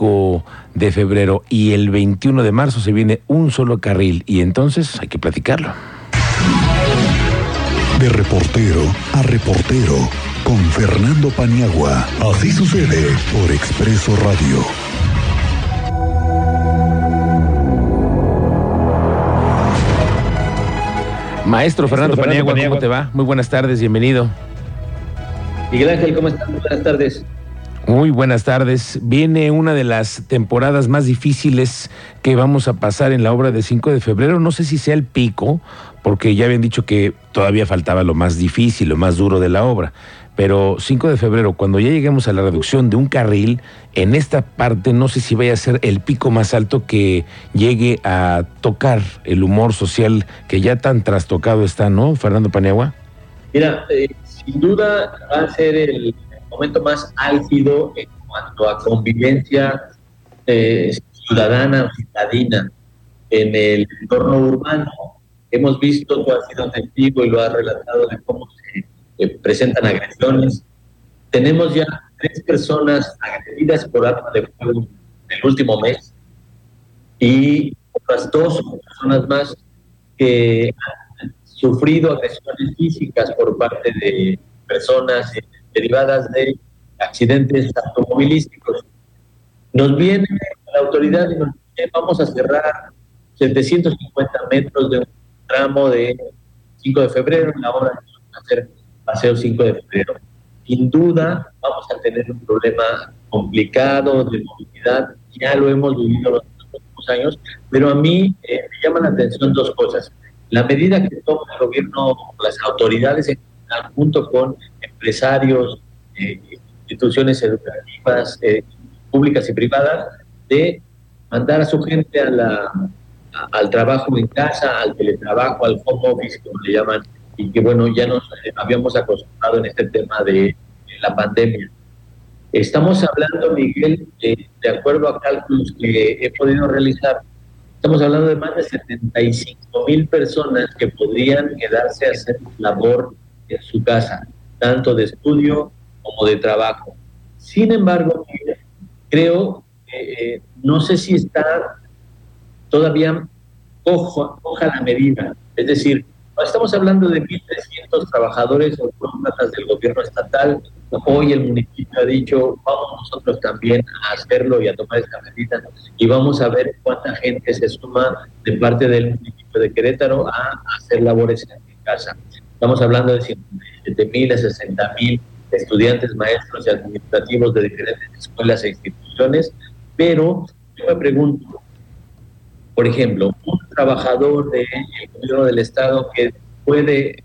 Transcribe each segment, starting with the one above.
5 de febrero y el 21 de marzo se viene un solo carril y entonces hay que platicarlo. De reportero a reportero con Fernando Paniagua. Así sucede por Expreso Radio. Maestro Fernando, Paniagua, ¿cómo te va? Muy buenas tardes, bienvenido. Miguel Ángel, ¿cómo estás? Muy buenas tardes. Muy buenas tardes. Viene una de las temporadas más difíciles que vamos a pasar en la obra de 5 de febrero. No sé si sea el pico, porque ya habían dicho que todavía faltaba lo más difícil, lo más duro de la obra. Pero 5 de febrero, cuando ya lleguemos a la reducción de un carril, en esta parte no sé si vaya a ser el pico más alto que llegue a tocar el humor social que ya tan trastocado está, ¿no, Fernando Paniagua? Mira, eh, sin duda va a ser el momento más álgido en cuanto a convivencia eh, ciudadana, citadina en el entorno urbano. Hemos visto, tú has sido testigo y lo has relatado de cómo se presentan agresiones. Tenemos ya tres personas agredidas por arma de fuego en el último mes y otras dos personas más que han sufrido agresiones físicas por parte de personas derivadas de accidentes automovilísticos. Nos viene la autoridad y nos dice, vamos a cerrar 750 metros de un tramo de 5 de febrero, en la hora de hacer paseo 5 de febrero. Sin duda vamos a tener un problema complicado de movilidad, ya lo hemos vivido los últimos años, pero a mí eh, me llaman la atención dos cosas. La medida que toma el gobierno, las autoridades en junto con empresarios, eh, instituciones educativas, eh, públicas y privadas, de mandar a su gente a la, al trabajo en casa, al teletrabajo, al home office, como le llaman y que bueno, ya nos eh, habíamos acostumbrado en este tema de, la pandemia. Estamos hablando, Miguel, de acuerdo a cálculos que he podido realizar, estamos hablando de más de 75 mil personas que podrían quedarse a hacer labor en su casa, tanto de estudio como de trabajo. Sin embargo, creo que eh, no sé si está todavía coja la medida. Es decir, Estamos hablando de 1.300 trabajadores autómatas del gobierno estatal. Hoy el municipio ha dicho, vamos nosotros también a hacerlo y a tomar esta medida y vamos a ver cuánta gente se suma de parte del municipio de Querétaro a hacer labores en casa. Estamos hablando de 57.000 a 60.000 estudiantes, maestros y administrativos de diferentes escuelas e instituciones, pero yo me pregunto, por ejemplo, un trabajador del gobierno del Estado que puede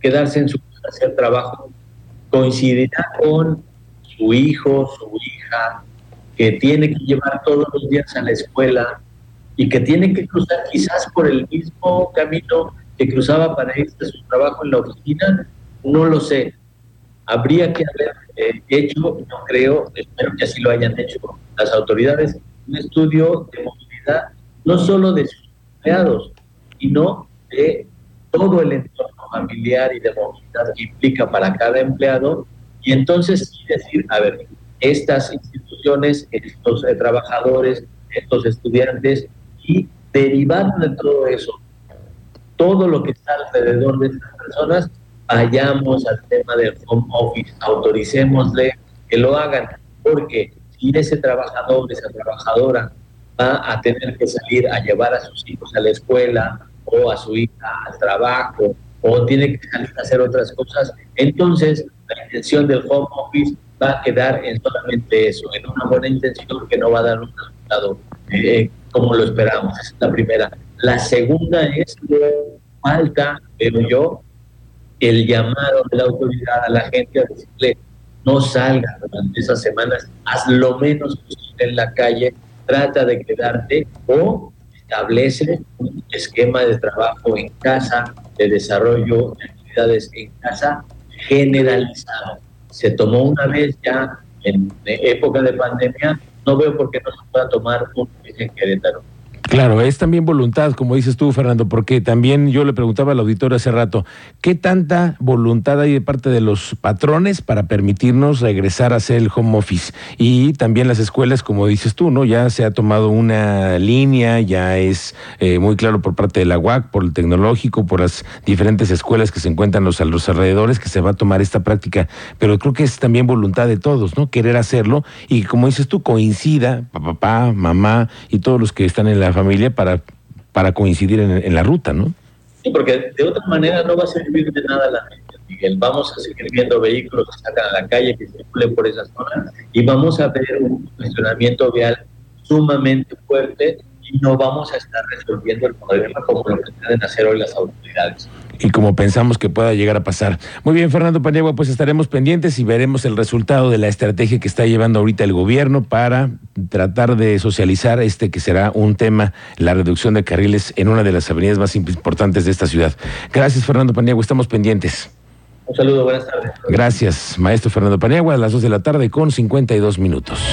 quedarse en su casa hacer trabajo, coincidirá con su hijo, su hija, que tiene que llevar todos los días a la escuela y que tiene que cruzar quizás por el mismo camino que cruzaba para irse a su trabajo en la oficina, no lo sé. Habría que haber eh, hecho, no creo, espero que así lo hayan hecho las autoridades, un estudio de movilidad no solo de sus empleados, sino de todo el entorno familiar y de movilidad que implica para cada empleado, y entonces decir, a ver, estas instituciones, estos eh, trabajadores, estos estudiantes, y derivado de todo eso, todo lo que está alrededor de estas personas, vayamos al tema del home office, autoricémosle que lo hagan, porque si ese trabajador, esa trabajadora va a tener que salir a llevar a sus hijos a la escuela o a su hija al trabajo o tiene que salir a hacer otras cosas, entonces la intención del home office va a quedar en solamente eso, en una buena intención que no va a dar un resultado eh, como lo esperamos. Esa es la primera. La segunda es falta, pero yo, el llamado de la autoridad a la gente a decirle no salga durante esas semanas, haz lo menos posible en la calle trata de quedarte o establece un esquema de trabajo en casa, de desarrollo de actividades en casa generalizado. Se tomó una vez ya en época de pandemia, no veo por qué no se pueda tomar un en Querétaro. Claro, es también voluntad, como dices tú, Fernando, porque también yo le preguntaba al auditor hace rato, ¿qué tanta voluntad hay de parte de los patrones para permitirnos regresar a hacer el home office? Y también las escuelas, como dices tú, ¿no? Ya se ha tomado una línea, ya es eh, muy claro por parte de la UAC, por el tecnológico, por las diferentes escuelas que se encuentran los, a los alrededores, que se va a tomar esta práctica, pero creo que es también voluntad de todos, ¿no? Querer hacerlo y como dices tú, coincida, papá, mamá y todos los que están en la familia para, para coincidir en, la ruta, ¿no? Sí, porque de otra manera no va a servir de nada la gente, Miguel. Vamos a seguir viendo vehículos que sacan a la calle, que circulen por esa zona, y vamos a ver un cuestionamiento vial sumamente fuerte y no vamos a estar resolviendo el problema como lo pretenden hacer hoy las autoridades. Y como pensamos que pueda llegar a pasar. Muy bien, Fernando Paniagua, pues estaremos pendientes y veremos el resultado de la estrategia que está llevando ahorita el gobierno para tratar de socializar este que será un tema, la reducción de carriles en una de las avenidas más importantes de esta ciudad. Gracias, Fernando Paniagua, estamos pendientes. Un saludo, buenas tardes. Gracias, maestro Fernando Paniagua, a las 2 de la tarde con 52 minutos.